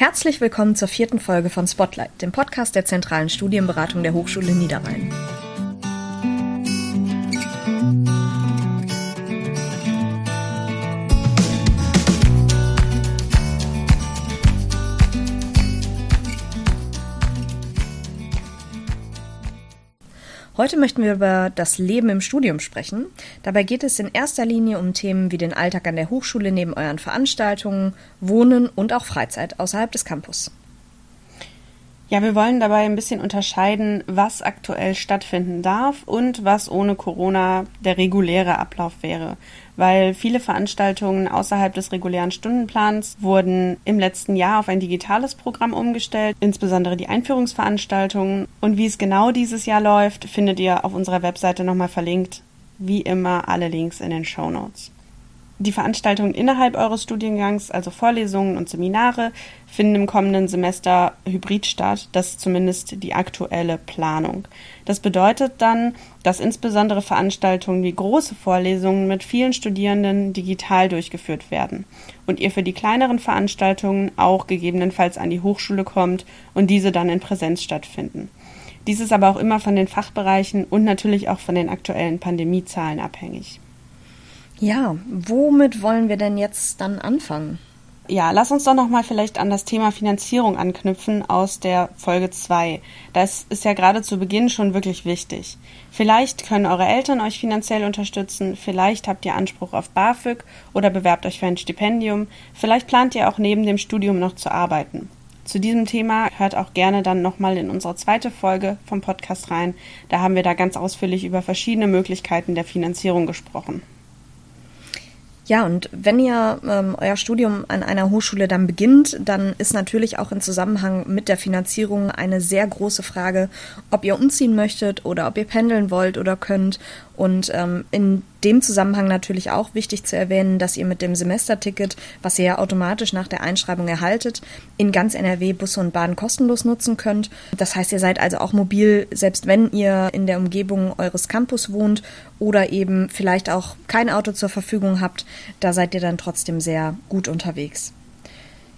Herzlich willkommen zur vierten Folge von Spotlight, dem Podcast der zentralen Studienberatung der Hochschule Niederrhein. Heute möchten wir über das Leben im Studium sprechen. Dabei geht es in erster Linie um Themen wie den Alltag an der Hochschule neben euren Veranstaltungen, Wohnen und auch Freizeit außerhalb des Campus. Ja, wir wollen dabei ein bisschen unterscheiden, was aktuell stattfinden darf und was ohne Corona der reguläre Ablauf wäre. Weil viele Veranstaltungen außerhalb des regulären Stundenplans wurden im letzten Jahr auf ein digitales Programm umgestellt, insbesondere die Einführungsveranstaltungen. Und wie es genau dieses Jahr läuft, findet ihr auf unserer Webseite nochmal verlinkt. Wie immer alle Links in den Show Notes. Die Veranstaltungen innerhalb eures Studiengangs, also Vorlesungen und Seminare, finden im kommenden Semester hybrid statt. Das ist zumindest die aktuelle Planung. Das bedeutet dann, dass insbesondere Veranstaltungen wie große Vorlesungen mit vielen Studierenden digital durchgeführt werden und ihr für die kleineren Veranstaltungen auch gegebenenfalls an die Hochschule kommt und diese dann in Präsenz stattfinden. Dies ist aber auch immer von den Fachbereichen und natürlich auch von den aktuellen Pandemiezahlen abhängig. Ja, womit wollen wir denn jetzt dann anfangen? Ja, lass uns doch nochmal vielleicht an das Thema Finanzierung anknüpfen aus der Folge 2. Das ist ja gerade zu Beginn schon wirklich wichtig. Vielleicht können eure Eltern euch finanziell unterstützen, vielleicht habt ihr Anspruch auf BAföG oder bewerbt euch für ein Stipendium, vielleicht plant ihr auch neben dem Studium noch zu arbeiten. Zu diesem Thema hört auch gerne dann nochmal in unsere zweite Folge vom Podcast rein. Da haben wir da ganz ausführlich über verschiedene Möglichkeiten der Finanzierung gesprochen. Ja, und wenn ihr ähm, euer Studium an einer Hochschule dann beginnt, dann ist natürlich auch im Zusammenhang mit der Finanzierung eine sehr große Frage, ob ihr umziehen möchtet oder ob ihr pendeln wollt oder könnt und ähm, in dem Zusammenhang natürlich auch wichtig zu erwähnen, dass ihr mit dem Semesterticket, was ihr ja automatisch nach der Einschreibung erhaltet, in ganz NRW Busse und Bahn kostenlos nutzen könnt. Das heißt, ihr seid also auch mobil, selbst wenn ihr in der Umgebung eures Campus wohnt oder eben vielleicht auch kein Auto zur Verfügung habt, da seid ihr dann trotzdem sehr gut unterwegs.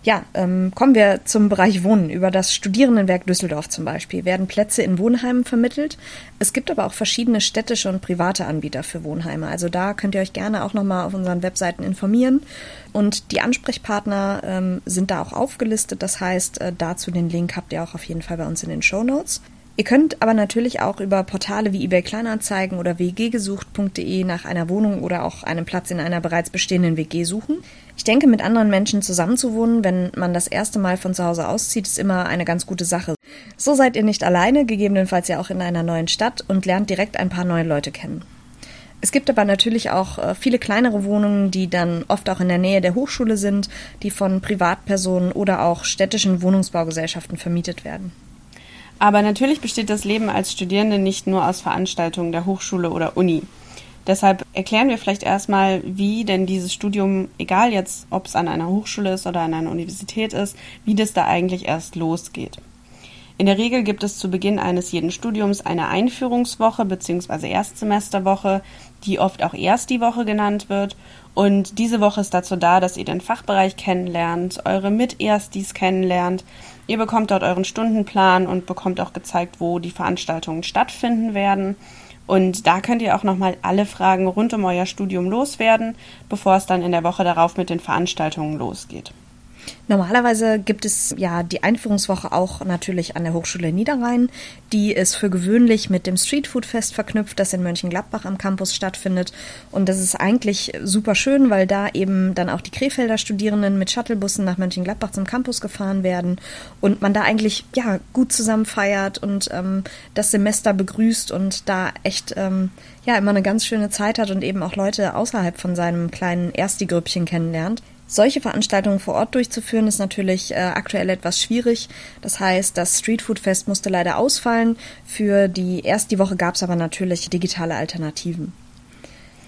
Ja, ähm, kommen wir zum Bereich Wohnen. Über das Studierendenwerk Düsseldorf zum Beispiel werden Plätze in Wohnheimen vermittelt. Es gibt aber auch verschiedene städtische und private Anbieter für Wohnheime. Also da könnt ihr euch gerne auch nochmal auf unseren Webseiten informieren. Und die Ansprechpartner ähm, sind da auch aufgelistet. Das heißt, äh, dazu den Link habt ihr auch auf jeden Fall bei uns in den Show Notes. Ihr könnt aber natürlich auch über Portale wie eBay Kleinanzeigen oder wggesucht.de nach einer Wohnung oder auch einem Platz in einer bereits bestehenden WG suchen. Ich denke, mit anderen Menschen zusammenzuwohnen, wenn man das erste Mal von zu Hause auszieht, ist immer eine ganz gute Sache. So seid ihr nicht alleine, gegebenenfalls ja auch in einer neuen Stadt und lernt direkt ein paar neue Leute kennen. Es gibt aber natürlich auch äh, viele kleinere Wohnungen, die dann oft auch in der Nähe der Hochschule sind, die von Privatpersonen oder auch städtischen Wohnungsbaugesellschaften vermietet werden. Aber natürlich besteht das Leben als Studierende nicht nur aus Veranstaltungen der Hochschule oder Uni. Deshalb erklären wir vielleicht erstmal, wie denn dieses Studium, egal jetzt, ob es an einer Hochschule ist oder an einer Universität ist, wie das da eigentlich erst losgeht. In der Regel gibt es zu Beginn eines jeden Studiums eine Einführungswoche bzw. Erstsemesterwoche, die oft auch erst die Woche genannt wird. Und diese Woche ist dazu da, dass ihr den Fachbereich kennenlernt, eure Miterstis kennenlernt, Ihr bekommt dort euren Stundenplan und bekommt auch gezeigt, wo die Veranstaltungen stattfinden werden. Und da könnt ihr auch nochmal alle Fragen rund um euer Studium loswerden, bevor es dann in der Woche darauf mit den Veranstaltungen losgeht. Normalerweise gibt es ja die Einführungswoche auch natürlich an der Hochschule Niederrhein. Die ist für gewöhnlich mit dem Streetfood-Fest verknüpft, das in Mönchengladbach am Campus stattfindet. Und das ist eigentlich super schön, weil da eben dann auch die Krefelder Studierenden mit Shuttlebussen nach Mönchengladbach zum Campus gefahren werden und man da eigentlich ja gut zusammen feiert und ähm, das Semester begrüßt und da echt ähm, ja immer eine ganz schöne Zeit hat und eben auch Leute außerhalb von seinem kleinen Ersti-Grüppchen kennenlernt. Solche Veranstaltungen vor Ort durchzuführen, ist natürlich äh, aktuell etwas schwierig. Das heißt, das Streetfood Fest musste leider ausfallen. Für die erste Woche gab es aber natürlich digitale Alternativen.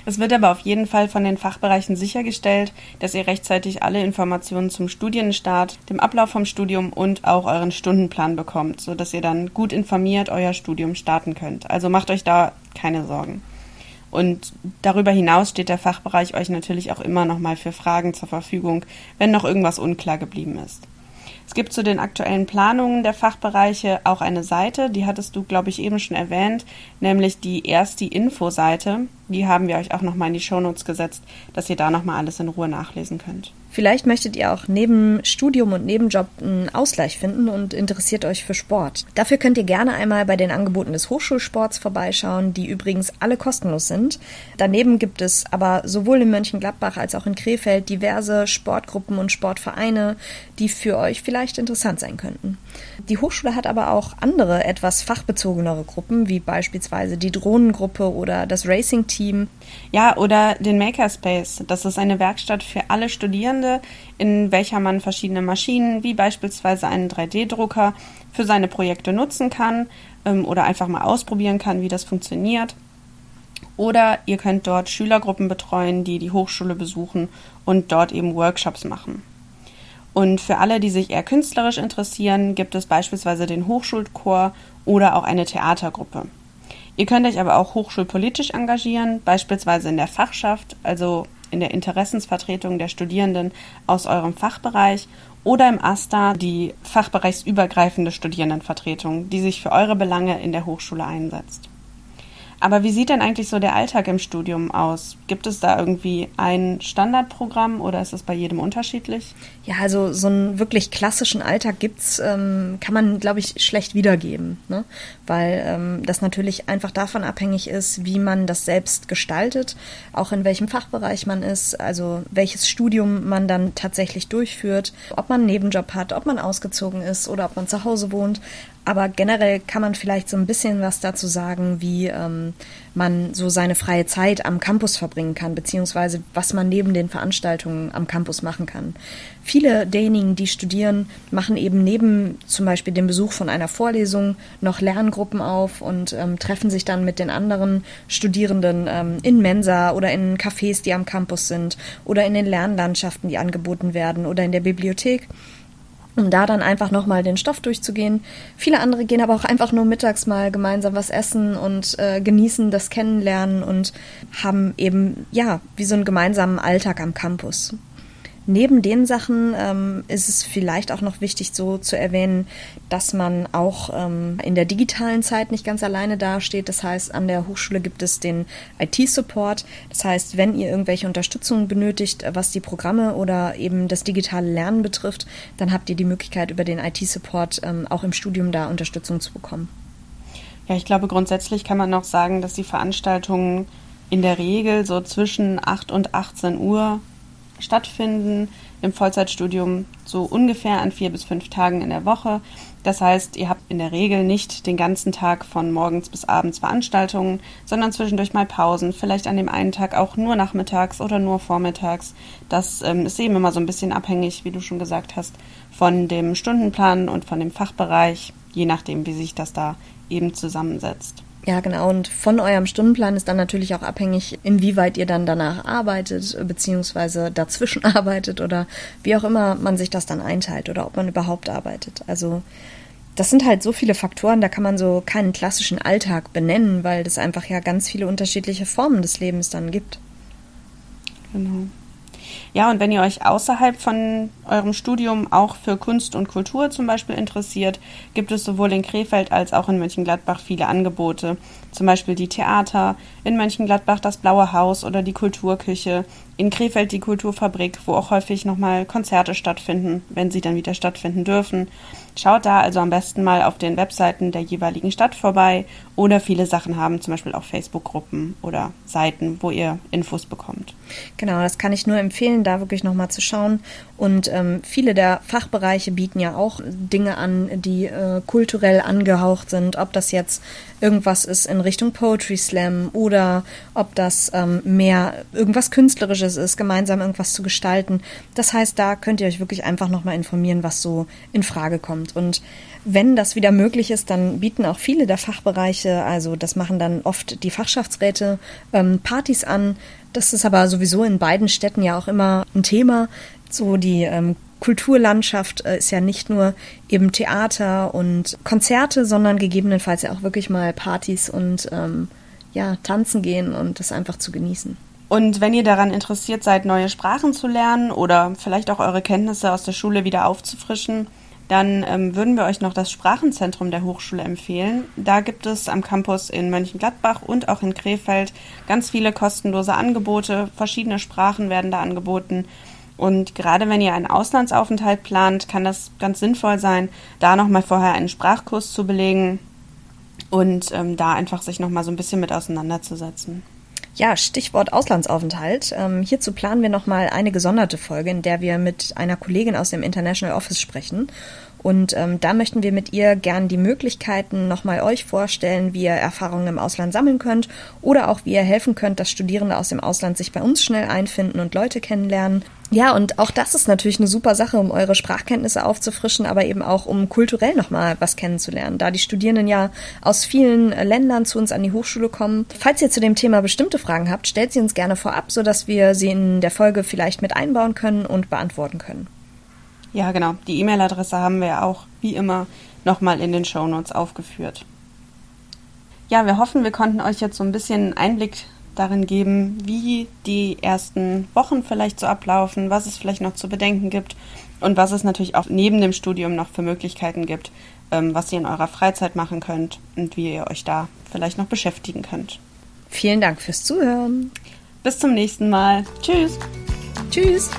Es wird aber auf jeden Fall von den Fachbereichen sichergestellt, dass ihr rechtzeitig alle Informationen zum Studienstart, dem Ablauf vom Studium und auch euren Stundenplan bekommt, sodass ihr dann gut informiert euer Studium starten könnt. Also macht euch da keine Sorgen. Und darüber hinaus steht der Fachbereich euch natürlich auch immer noch mal für Fragen zur Verfügung, wenn noch irgendwas unklar geblieben ist. Es gibt zu den aktuellen Planungen der Fachbereiche auch eine Seite, die hattest du, glaube ich, eben schon erwähnt, nämlich die erste Info-Seite. Die haben wir euch auch nochmal in die Shownotes gesetzt, dass ihr da nochmal alles in Ruhe nachlesen könnt. Vielleicht möchtet ihr auch neben Studium und Nebenjob einen Ausgleich finden und interessiert euch für Sport. Dafür könnt ihr gerne einmal bei den Angeboten des Hochschulsports vorbeischauen, die übrigens alle kostenlos sind. Daneben gibt es aber sowohl in Mönchengladbach als auch in Krefeld diverse Sportgruppen und Sportvereine, die für euch vielleicht interessant sein könnten. Die Hochschule hat aber auch andere, etwas fachbezogenere Gruppen, wie beispielsweise die Drohnengruppe oder das Racing-Team. Ja, oder den Makerspace. Das ist eine Werkstatt für alle Studierende, in welcher man verschiedene Maschinen, wie beispielsweise einen 3D-Drucker, für seine Projekte nutzen kann ähm, oder einfach mal ausprobieren kann, wie das funktioniert. Oder ihr könnt dort Schülergruppen betreuen, die die Hochschule besuchen und dort eben Workshops machen. Und für alle, die sich eher künstlerisch interessieren, gibt es beispielsweise den Hochschulchor oder auch eine Theatergruppe. Ihr könnt euch aber auch hochschulpolitisch engagieren, beispielsweise in der Fachschaft, also in der Interessensvertretung der Studierenden aus eurem Fachbereich oder im AStA, die fachbereichsübergreifende Studierendenvertretung, die sich für eure Belange in der Hochschule einsetzt. Aber wie sieht denn eigentlich so der Alltag im Studium aus? Gibt es da irgendwie ein Standardprogramm oder ist es bei jedem unterschiedlich? Ja, also so einen wirklich klassischen Alltag gibt's, ähm, kann man, glaube ich, schlecht wiedergeben, ne? weil ähm, das natürlich einfach davon abhängig ist, wie man das selbst gestaltet, auch in welchem Fachbereich man ist, also welches Studium man dann tatsächlich durchführt, ob man einen Nebenjob hat, ob man ausgezogen ist oder ob man zu Hause wohnt. Aber generell kann man vielleicht so ein bisschen was dazu sagen, wie ähm, man so seine freie Zeit am Campus verbringen kann, beziehungsweise was man neben den Veranstaltungen am Campus machen kann. Viele derjenigen, die studieren, machen eben neben zum Beispiel dem Besuch von einer Vorlesung noch Lerngruppen auf und ähm, treffen sich dann mit den anderen Studierenden ähm, in Mensa oder in Cafés, die am Campus sind oder in den Lernlandschaften, die angeboten werden oder in der Bibliothek um da dann einfach nochmal den Stoff durchzugehen. Viele andere gehen aber auch einfach nur mittags mal gemeinsam was essen und äh, genießen das Kennenlernen und haben eben, ja, wie so einen gemeinsamen Alltag am Campus. Neben den Sachen ähm, ist es vielleicht auch noch wichtig, so zu erwähnen, dass man auch ähm, in der digitalen Zeit nicht ganz alleine dasteht. Das heißt, an der Hochschule gibt es den IT-Support. Das heißt, wenn ihr irgendwelche Unterstützung benötigt, was die Programme oder eben das digitale Lernen betrifft, dann habt ihr die Möglichkeit, über den IT-Support ähm, auch im Studium da Unterstützung zu bekommen. Ja, ich glaube, grundsätzlich kann man noch sagen, dass die Veranstaltungen in der Regel so zwischen 8 und 18 Uhr stattfinden im Vollzeitstudium so ungefähr an vier bis fünf Tagen in der Woche. Das heißt, ihr habt in der Regel nicht den ganzen Tag von morgens bis abends Veranstaltungen, sondern zwischendurch mal Pausen, vielleicht an dem einen Tag auch nur nachmittags oder nur vormittags. Das ähm, ist eben immer so ein bisschen abhängig, wie du schon gesagt hast, von dem Stundenplan und von dem Fachbereich, je nachdem, wie sich das da eben zusammensetzt. Ja, genau. Und von eurem Stundenplan ist dann natürlich auch abhängig, inwieweit ihr dann danach arbeitet, beziehungsweise dazwischen arbeitet oder wie auch immer man sich das dann einteilt oder ob man überhaupt arbeitet. Also das sind halt so viele Faktoren, da kann man so keinen klassischen Alltag benennen, weil es einfach ja ganz viele unterschiedliche Formen des Lebens dann gibt. Genau. Ja, und wenn ihr euch außerhalb von eurem Studium auch für Kunst und Kultur zum Beispiel interessiert, gibt es sowohl in Krefeld als auch in Mönchengladbach viele Angebote. Zum Beispiel die Theater, in Mönchengladbach das Blaue Haus oder die Kulturküche, in Krefeld die Kulturfabrik, wo auch häufig nochmal Konzerte stattfinden, wenn sie dann wieder stattfinden dürfen. Schaut da also am besten mal auf den Webseiten der jeweiligen Stadt vorbei oder viele Sachen haben zum Beispiel auch Facebook-Gruppen oder Seiten, wo ihr Infos bekommt. Genau, das kann ich nur empfehlen, da wirklich nochmal zu schauen. Und ähm, viele der Fachbereiche bieten ja auch Dinge an, die äh, kulturell angehaucht sind, ob das jetzt irgendwas ist in Richtung Poetry Slam oder ob das ähm, mehr irgendwas Künstlerisches ist, gemeinsam irgendwas zu gestalten. Das heißt, da könnt ihr euch wirklich einfach nochmal informieren, was so in Frage kommt. Und wenn das wieder möglich ist, dann bieten auch viele der Fachbereiche, also das machen dann oft die Fachschaftsräte, ähm, Partys an. Das ist aber sowieso in beiden Städten ja auch immer ein Thema. So die ähm, Kulturlandschaft äh, ist ja nicht nur eben Theater und Konzerte, sondern gegebenenfalls ja auch wirklich mal Partys und ähm, ja, tanzen gehen und das einfach zu genießen. Und wenn ihr daran interessiert seid, neue Sprachen zu lernen oder vielleicht auch eure Kenntnisse aus der Schule wieder aufzufrischen, dann ähm, würden wir euch noch das Sprachenzentrum der Hochschule empfehlen. Da gibt es am Campus in Mönchengladbach und auch in Krefeld ganz viele kostenlose Angebote. Verschiedene Sprachen werden da angeboten. Und gerade wenn ihr einen Auslandsaufenthalt plant, kann das ganz sinnvoll sein, da nochmal vorher einen Sprachkurs zu belegen und ähm, da einfach sich nochmal so ein bisschen mit auseinanderzusetzen. Ja, Stichwort Auslandsaufenthalt. Ähm, hierzu planen wir nochmal eine gesonderte Folge, in der wir mit einer Kollegin aus dem International Office sprechen. Und ähm, da möchten wir mit ihr gern die Möglichkeiten nochmal euch vorstellen, wie ihr Erfahrungen im Ausland sammeln könnt oder auch wie ihr helfen könnt, dass Studierende aus dem Ausland sich bei uns schnell einfinden und Leute kennenlernen. Ja, und auch das ist natürlich eine super Sache, um eure Sprachkenntnisse aufzufrischen, aber eben auch um kulturell nochmal was kennenzulernen, da die Studierenden ja aus vielen Ländern zu uns an die Hochschule kommen. Falls ihr zu dem Thema bestimmte Fragen habt, stellt sie uns gerne vorab, sodass wir sie in der Folge vielleicht mit einbauen können und beantworten können. Ja, genau. Die E-Mail-Adresse haben wir ja auch wie immer nochmal in den Show Notes aufgeführt. Ja, wir hoffen, wir konnten euch jetzt so ein bisschen Einblick darin geben, wie die ersten Wochen vielleicht so ablaufen, was es vielleicht noch zu bedenken gibt und was es natürlich auch neben dem Studium noch für Möglichkeiten gibt, ähm, was ihr in eurer Freizeit machen könnt und wie ihr euch da vielleicht noch beschäftigen könnt. Vielen Dank fürs Zuhören. Bis zum nächsten Mal. Tschüss. Tschüss.